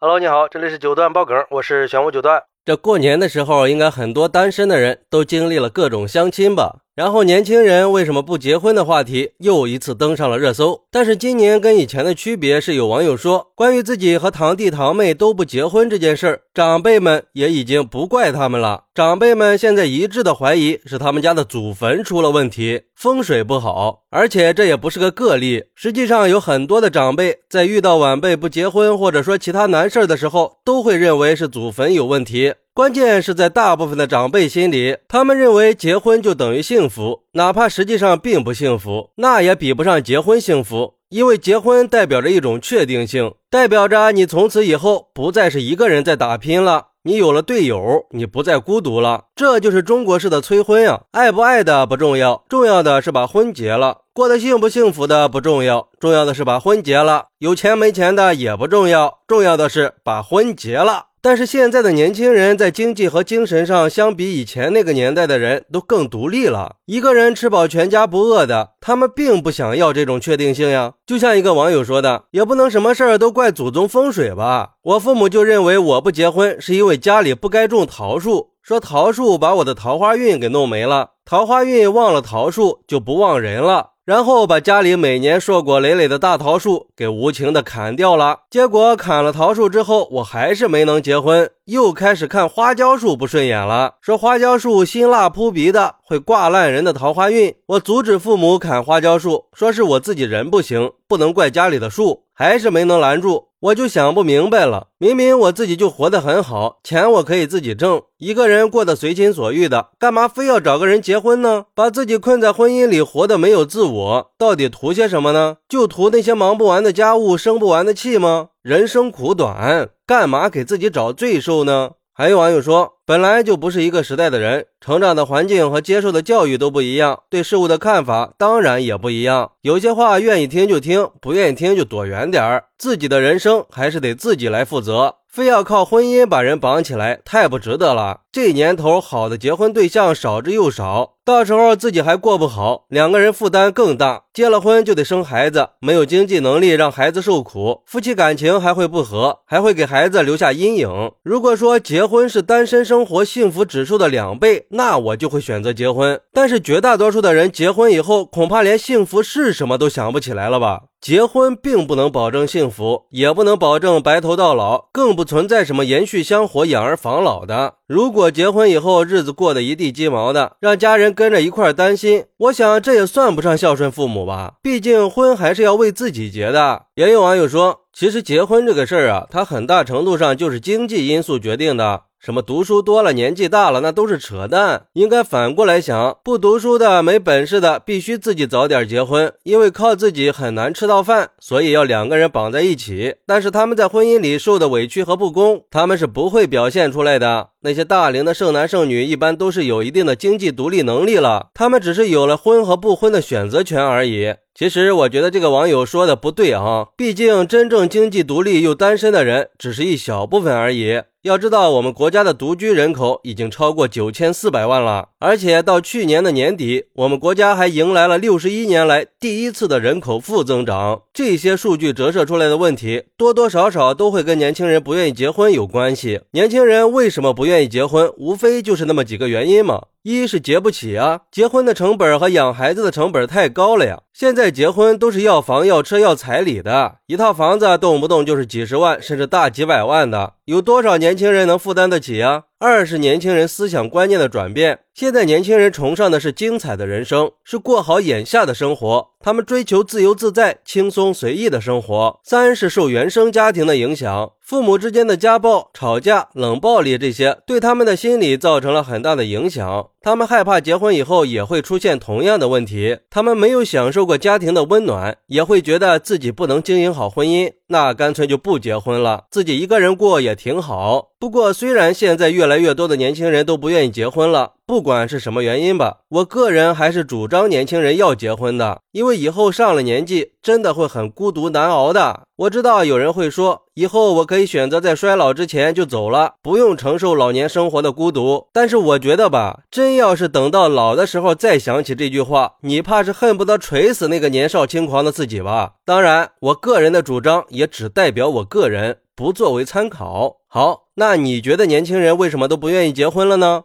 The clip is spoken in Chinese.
Hello，你好，这里是九段爆梗，我是玄武九段。这过年的时候，应该很多单身的人都经历了各种相亲吧？然后年轻人为什么不结婚的话题又一次登上了热搜。但是今年跟以前的区别是，有网友说，关于自己和堂弟堂妹都不结婚这件事儿，长辈们也已经不怪他们了。长辈们现在一致的怀疑是他们家的祖坟出了问题，风水不好。而且这也不是个个例，实际上有很多的长辈在遇到晚辈不结婚或者说其他难事儿的时候，都会认为是祖坟有问题。关键是在大部分的长辈心里，他们认为结婚就等于幸福，哪怕实际上并不幸福，那也比不上结婚幸福。因为结婚代表着一种确定性，代表着你从此以后不再是一个人在打拼了，你有了队友，你不再孤独了。这就是中国式的催婚呀！爱不爱的不重要，重要的是把婚结了。过得幸不幸福的不重要，重要的是把婚结了。有钱没钱的也不重要，重要的是把婚结了。但是现在的年轻人在经济和精神上，相比以前那个年代的人都更独立了。一个人吃饱全家不饿的，他们并不想要这种确定性呀。就像一个网友说的，也不能什么事儿都怪祖宗风水吧。我父母就认为我不结婚是因为家里不该种桃树，说桃树把我的桃花运给弄没了，桃花运忘了桃树就不忘人了。然后把家里每年硕果累累的大桃树给无情的砍掉了。结果砍了桃树之后，我还是没能结婚，又开始看花椒树不顺眼了，说花椒树辛辣扑鼻的，会挂烂人的桃花运。我阻止父母砍花椒树，说是我自己人不行，不能怪家里的树，还是没能拦住。我就想不明白了，明明我自己就活得很好，钱我可以自己挣，一个人过得随心所欲的，干嘛非要找个人结婚呢？把自己困在婚姻里，活得没有自我，到底图些什么呢？就图那些忙不完的家务，生不完的气吗？人生苦短，干嘛给自己找罪受呢？还有网友说，本来就不是一个时代的人，成长的环境和接受的教育都不一样，对事物的看法当然也不一样。有些话愿意听就听，不愿意听就躲远点儿。自己的人生还是得自己来负责。非要靠婚姻把人绑起来，太不值得了。这年头，好的结婚对象少之又少，到时候自己还过不好，两个人负担更大。结了婚就得生孩子，没有经济能力让孩子受苦，夫妻感情还会不和，还会给孩子留下阴影。如果说结婚是单身生生活幸福指数的两倍，那我就会选择结婚。但是绝大多数的人结婚以后，恐怕连幸福是什么都想不起来了吧？结婚并不能保证幸福，也不能保证白头到老，更不存在什么延续香火、养儿防老的。如果结婚以后日子过得一地鸡毛的，让家人跟着一块担心，我想这也算不上孝顺父母吧。毕竟婚还是要为自己结的。也有网友说，其实结婚这个事儿啊，它很大程度上就是经济因素决定的。什么读书多了，年纪大了，那都是扯淡。应该反过来想，不读书的、没本事的，必须自己早点结婚，因为靠自己很难吃到饭，所以要两个人绑在一起。但是他们在婚姻里受的委屈和不公，他们是不会表现出来的。那些大龄的剩男剩女，一般都是有一定的经济独立能力了，他们只是有了婚和不婚的选择权而已。其实我觉得这个网友说的不对啊，毕竟真正经济独立又单身的人只是一小部分而已。要知道，我们国家的独居人口已经超过九千四百万了，而且到去年的年底，我们国家还迎来了六十一年来第一次的人口负增长。这些数据折射出来的问题，多多少少都会跟年轻人不愿意结婚有关系。年轻人为什么不愿意结婚？无非就是那么几个原因嘛。一是结不起啊，结婚的成本和养孩子的成本太高了呀。现在结婚都是要房、要车、要彩礼的，一套房子动不动就是几十万，甚至大几百万的，有多少年轻人能负担得起呀？二是年轻人思想观念的转变，现在年轻人崇尚的是精彩的人生，是过好眼下的生活，他们追求自由自在、轻松随意的生活。三是受原生家庭的影响。父母之间的家暴、吵架、冷暴力，这些对他们的心理造成了很大的影响。他们害怕结婚以后也会出现同样的问题。他们没有享受过家庭的温暖，也会觉得自己不能经营好婚姻，那干脆就不结婚了，自己一个人过也挺好。不过，虽然现在越来越多的年轻人都不愿意结婚了。不管是什么原因吧，我个人还是主张年轻人要结婚的，因为以后上了年纪，真的会很孤独难熬的。我知道有人会说，以后我可以选择在衰老之前就走了，不用承受老年生活的孤独。但是我觉得吧，真要是等到老的时候再想起这句话，你怕是恨不得锤死那个年少轻狂的自己吧。当然，我个人的主张也只代表我个人，不作为参考。好，那你觉得年轻人为什么都不愿意结婚了呢？